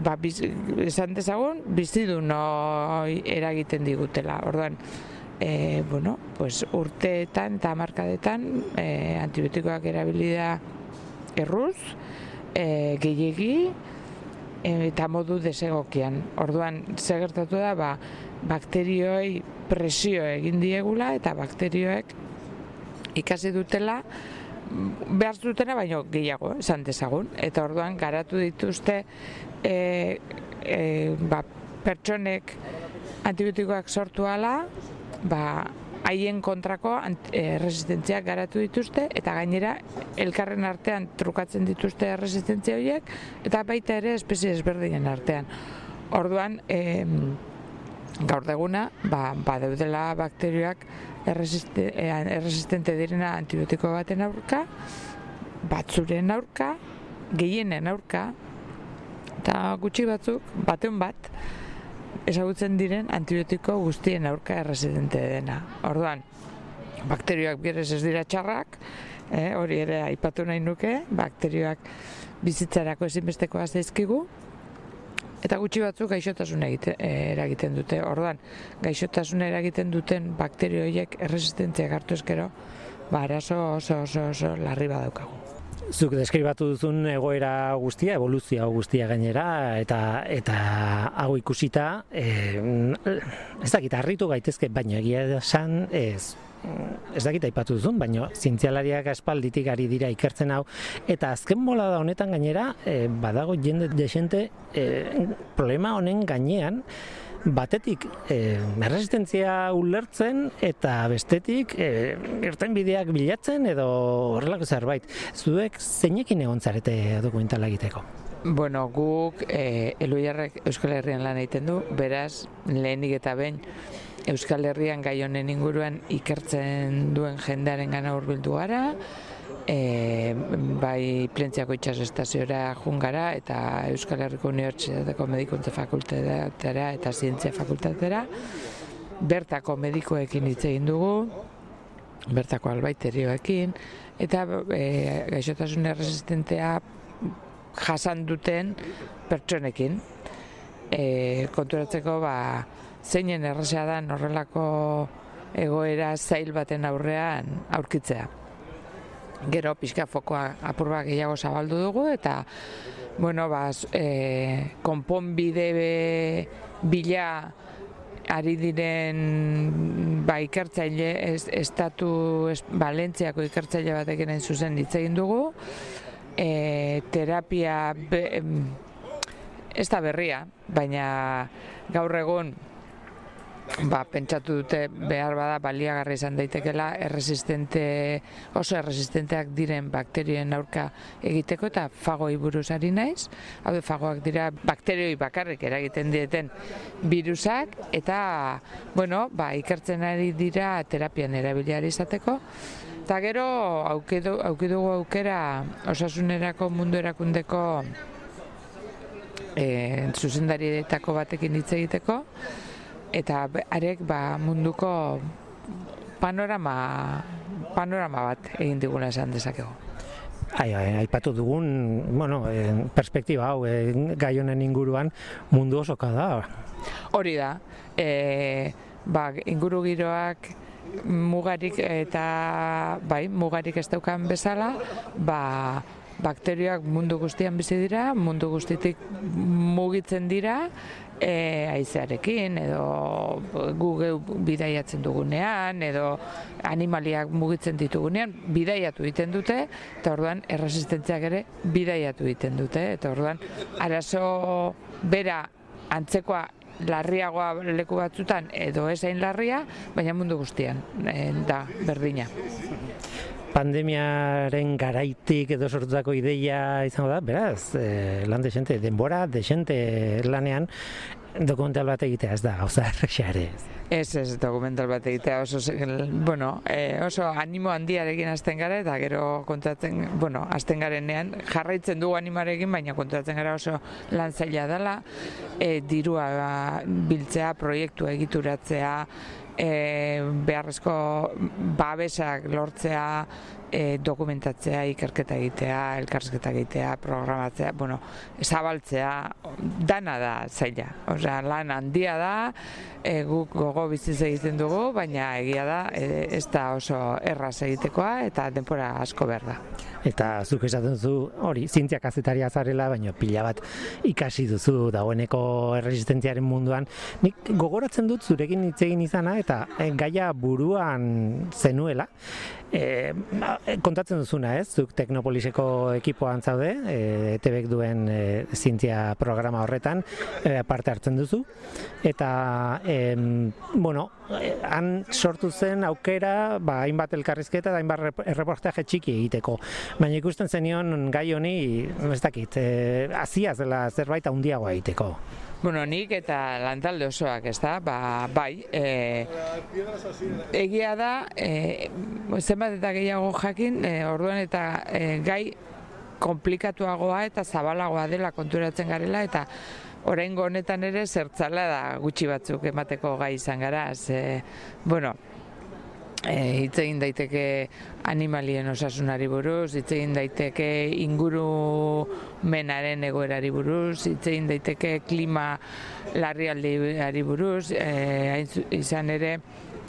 ba, biz, esan dezagun, bizidu no eragiten digutela. Orduan, e, bueno, pues urteetan eta markadetan e, antibiotikoak erabilida erruz, e, gehiegi, eta modu desegokian. Orduan, segertatu da, ba, bakterioi presio egin diegula eta bakterioek ikasi dutela behar dutena baino gehiago, esan dezagun. Eta orduan garatu dituzte e, e, ba, pertsonek antibiotikoak sortu ala, ba, haien kontrako eh, resistentziak garatu dituzte eta gainera elkarren artean trukatzen dituzte resistentzia horiek eta baita ere espezie ezberdinen artean. Orduan, e, gaur deguna, ba, badeudela bakterioak erresiste, eh, erresistente direna antibiotiko baten aurka, batzuren aurka, gehienen aurka, eta gutxi batzuk, baten bat, ezagutzen diren antibiotiko guztien aurka erresidente dena. Orduan, bakterioak bierez ez dira txarrak, eh, hori ere aipatu nahi nuke, bakterioak bizitzarako ezinbestekoa zaizkigu, eta gutxi batzuk gaixotasun egite, eh, eragiten dute. Orduan, gaixotasun eragiten duten bakterioiek erresistentzia hartu eskero, ba, arazo oso oso oso larri badaukagu zuk deskribatu duzun egoera guztia, evoluzio guztia gainera, eta eta hau ikusita, e, ez dakit, harritu gaitezke, baina egia esan, ez, ez dakit aipatu duzun, baina zientzialariak aspalditik ari dira ikertzen hau, eta azken bola da honetan gainera, e, badago jende desente e, problema honen gainean, batetik e, erresistentzia ulertzen eta bestetik e, irten bilatzen edo horrelako zerbait. Zuek zeinekin egon zarete dokumentala egiteko? Bueno, guk e, Euskal Herrian lan egiten du, beraz, lehenik eta behin Euskal Herrian gai honen inguruan ikertzen duen jendearen gana urbildu gara, e, bai Plentziako itxas estaziora jungara eta Euskal Herriko Unibertsitateko Medikuntza Fakultatera eta Zientzia Fakultatera. Bertako medikoekin hitz egin dugu bertako albaiterioekin eta e, gaixotasun erresistentea jasan duten pertsonekin. E, konturatzeko ba, zeinen erresa da horrelako egoera zail baten aurrean aurkitzea. Gero pixka fokoa apurba gehiago zabaldu dugu eta bueno, baz, e, konponbide bila ari diren ba, ikertzaile ez, estatu ez, Valentziako ikertzaile batekin hain zuzen egin dugu. E, terapia be, ez da berria baina gaur egun ba, pentsatu dute behar bada baliagarra izan daitekela erresistente, oso erresistenteak diren bakterien aurka egiteko eta fagoi buruz ari naiz. Hau fagoak dira bakterioi bakarrik eragiten dieten virusak eta bueno, ba, ikertzen ari dira terapian erabiliari izateko. Eta gero aukidugu aukera osasunerako mundu erakundeko e, zuzendarietako batekin hitz egiteko eta arek ba, munduko panorama panorama bat egin diguna esan dezakegu. Ai, ai, aipatu dugun, bueno, eh, perspektiba hau, eh, gai honen inguruan mundu osoka da. Hori da. E, ba, inguru giroak mugarik eta bai, mugarik ez daukan bezala, ba, bakterioak mundu guztian bizi dira, mundu guztitik mugitzen dira, e, aizearekin edo Google bidaiatzen dugunean edo animaliak mugitzen ditugunean bidaiatu egiten dute eta orduan erresistentziak ere bidaiatu egiten dute. Eta orduan arazo bera antzekoa larriagoa leku batzutan edo esain larria, baina mundu guztian e, da berdina pandemiaren garaitik edo sortutako ideia izango da, beraz, e, lan desente, denbora desente lanean, dokumental bat egitea ez da, gauza erresa ere. ez. Ez dokumental bat egitea oso, bueno, e, oso animo handiarekin hasten gara eta gero kontatzen, bueno, hasten garenean jarraitzen dugu animarekin, baina kontatzen gara oso lan zaila dela, e, dirua biltzea, proiektu egituratzea, e, beharrezko babesak lortzea, e, dokumentatzea, ikerketa egitea, elkarrizketa egitea, programatzea, bueno, zabaltzea, dana da zaila. Osea, lan handia da, e, guk gogo biziz egiten dugu, baina egia da e, ez da oso erraz egitekoa eta denpora asko behar da. Eta zuk esaten duzu, hori, zientzia kazetaria zarela, baina pila bat ikasi duzu dagoeneko erresistentziaren munduan. Nik gogoratzen dut zurekin hitz egin izana eta eh, gaia buruan zenuela. E, kontatzen duzuna, ez? Zuk Teknopoliseko ekipoan zaude, e, ETBek duen e, zientzia programa horretan e, parte hartzen duzu. Eta, em, bueno, han sortu zen aukera, ba, hainbat elkarrizketa eta hainbat rep- erreportaje txiki egiteko. Baina ikusten zenion gai honi, ez dakit, e, azia zela zerbait handiagoa egiteko. Bueno, nik eta lantalde osoak, ez da, ba, bai, e, egia da, e, zenbat eta gehiago jakin, e, orduan eta e, gai komplikatuagoa eta zabalagoa dela konturatzen garela, eta oraingo honetan ere zertzala da gutxi batzuk emateko gai izan gara, ze, bueno, e, hitz egin daiteke animalien osasunari buruz, hitz egin daiteke ingurumenaren egoerari buruz, hitz egin daiteke klima larrialdiari buruz, e, izan ere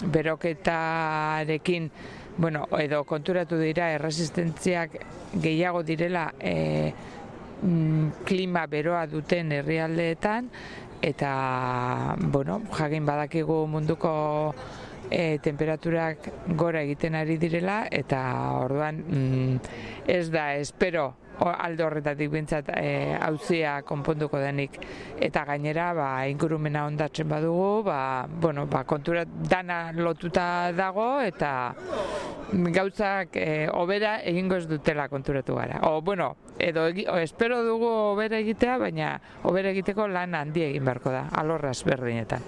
beroketarekin bueno, edo konturatu dira erresistentziak gehiago direla e, mm, klima beroa duten herrialdeetan eta bueno, jakin badakigu munduko e, temperaturak gora egiten ari direla eta orduan mm, ez da espero o- alde horretatik bintzat e, hauzia konponduko denik eta gainera ba, ingurumena ondatzen badugu ba, bueno, ba, kontura dana lotuta dago eta gauzak e, obera egingo ez dutela konturatu gara. O, bueno, edo o, espero dugu obera egitea, baina obera egiteko lan handi egin beharko da, alorraz berdinetan.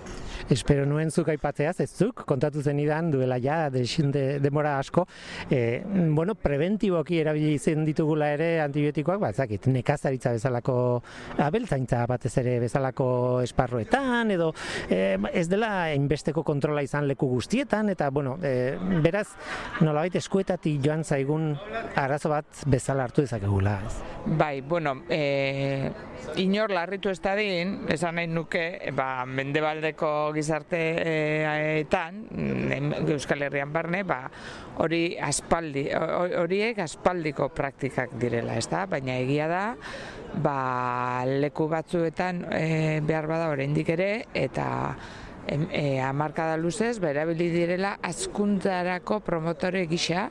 Espero nuen zuk aipatzeaz, ez zuk, kontatu zenidan duela ja, desin de, demora asko, e, bueno, preventiboki erabili zen ditugula ere antibiotikoak, ba, ez dakit, nekazaritza bezalako, abeltzaintza batez ere bezalako esparruetan, edo e, ez dela inbesteko kontrola izan leku guztietan, eta, bueno, e, beraz, nolabait eskuetatik joan zaigun arazo bat bezala hartu dezakegula. ez? Bai, bueno, e, inor larritu ez dadin, esan nahi nuke, ba, mendebaldeko gizarteetan, mm, Euskal Herrian barne, ba, hori aspaldi, ho- horiek aspaldiko praktikak direla, ez da? Baina egia da, ba, leku batzuetan e, behar bada oraindik ere, eta e, hamarkada luzez, ba, erabili direla azkuntzarako promotore gisa,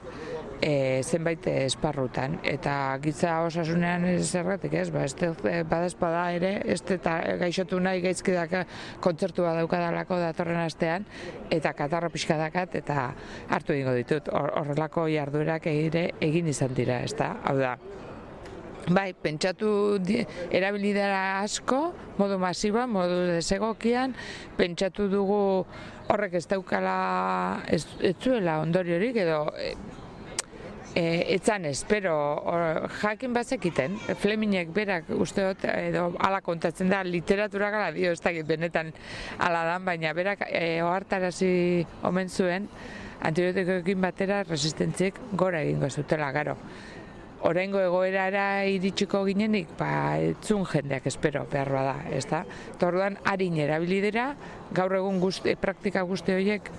e, zenbait esparrutan. Eta giza osasunean zergatik ez? Ba ez badazpada ere ez eta gaixotu nahi gaizkidak kontzertu bat daukadalako datorren astean eta katarro pixka dakat eta hartu egingo ditut. Hor- horrelako jarduerak ere egin izan dira ezta? Hau da. Bai, pentsatu di- erabili dara asko, modu masiba, modu desegokian, pentsatu dugu horrek ez daukala, ez, ez zuela ondoriorik edo e, etzan espero or, jakin bazekiten, Fleminek berak usteot edo ala kontatzen da literatura gala dio ez dakit benetan ala dan, baina berak e, ohartarazi omen zuen antibiotikoekin batera resistentziek gora egingo zutela garo. Oraingo egoerara iritsiko ginenik, ba, etzun jendeak espero behar da? Torduan, harin erabili dira, gaur egun guzti, praktika guzti horiek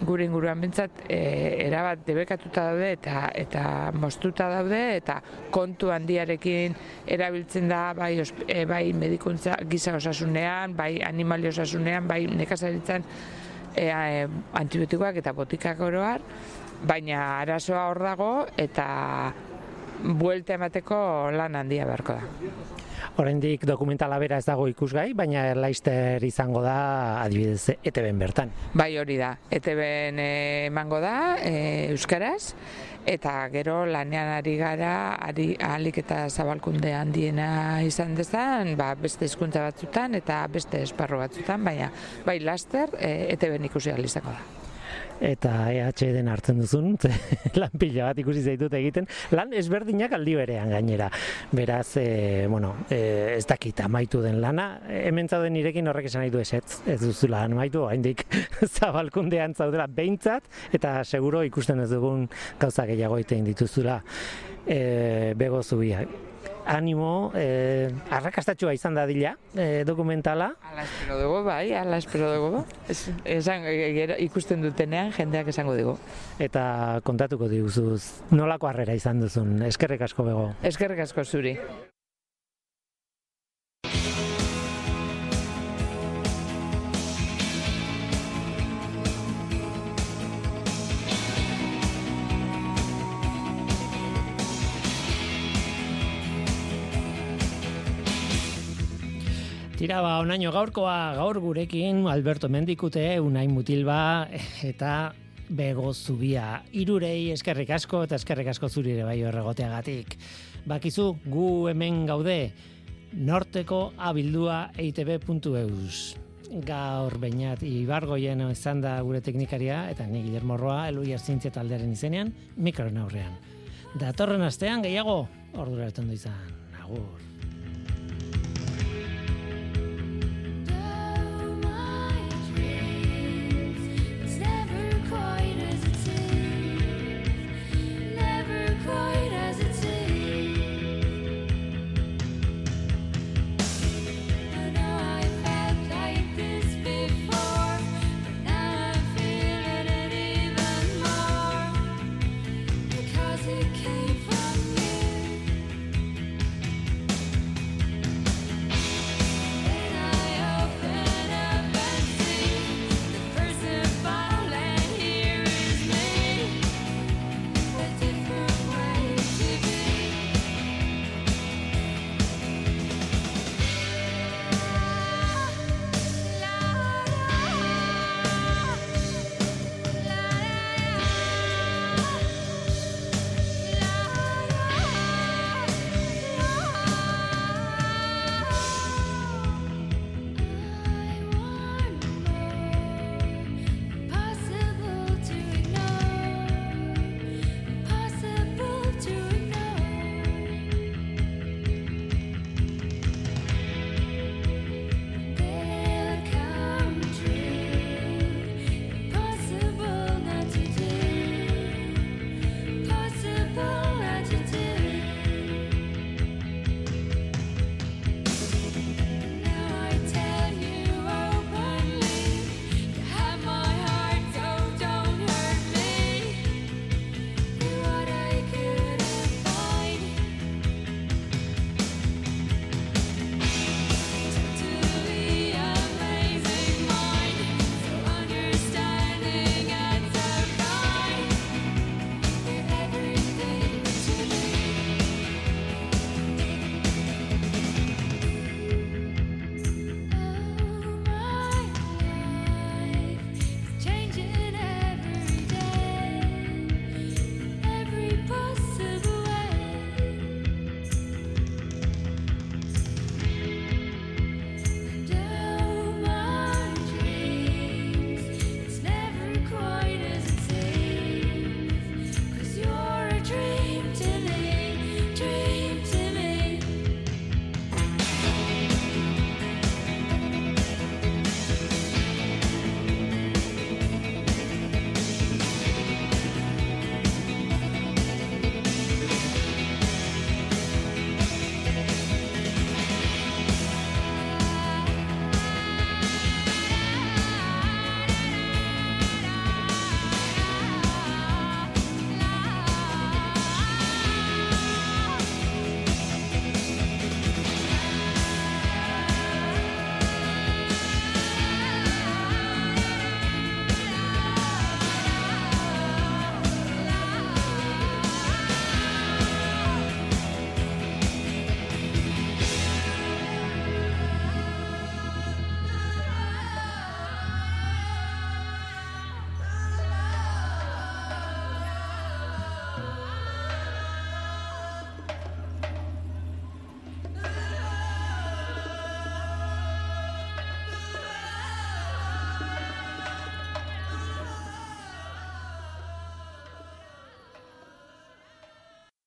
gure inguruan bentsat e, erabat debekatuta daude eta eta moztuta daude eta kontu handiarekin erabiltzen da bai, e, bai medikuntza giza osasunean, bai animali osasunean, bai nekazaritzan e, e, antibiotikoak eta botikak oroar, baina arazoa hor dago eta buelta emateko lan handia beharko da. Oraindik dokumentala bera ez dago ikusgai, baina laister izango da adibidez ETB-en bertan. Bai hori da, ETB-en emango da, e, Euskaraz, eta gero lanean ari gara, ari ahalik eta zabalkunde handiena izan dezan, ba, beste hizkuntza batzutan eta beste esparru batzutan, baina bai laster e, ETB-en ikusi ahal izango da eta EH den hartzen duzun, lan pila bat ikusi zaitut egiten, lan ezberdinak aldi berean gainera. Beraz, e, bueno, e, ez dakit amaitu den lana, hemen zauden nirekin horrek esan nahi du esetz, ez duzula amaitu, haindik zabalkundean zaudela. Behintzat, eta seguro ikusten ez dugun gauza gehiago egiten dituzula e, bego zubiak animo, eh, arrakastatxua izan da dila, eh, dokumentala. Ala espero dugu, bai, ala espero dugu. Es, esan, ikusten dutenean jendeak esango dugu. Eta kontatuko diguzuz, nolako harrera izan duzun, eskerrik asko bego. Eskerrik asko zuri. Tira ba, onaino gaurkoa, gaur gurekin Alberto Mendikute, Unai Mutilba eta Bego Zubia. Irurei eskerrik asko eta eskerrik asko zuri ere bai horregoteagatik. Bakizu, gu hemen gaude, norteko abildua eitb.eus. Gaur bainat ibargoien izan da gure teknikaria, eta ni Guillermo Roa, elu jartzintzia taldearen izenean, mikroen aurrean. Datorren astean gehiago, ordura du izan. Agur.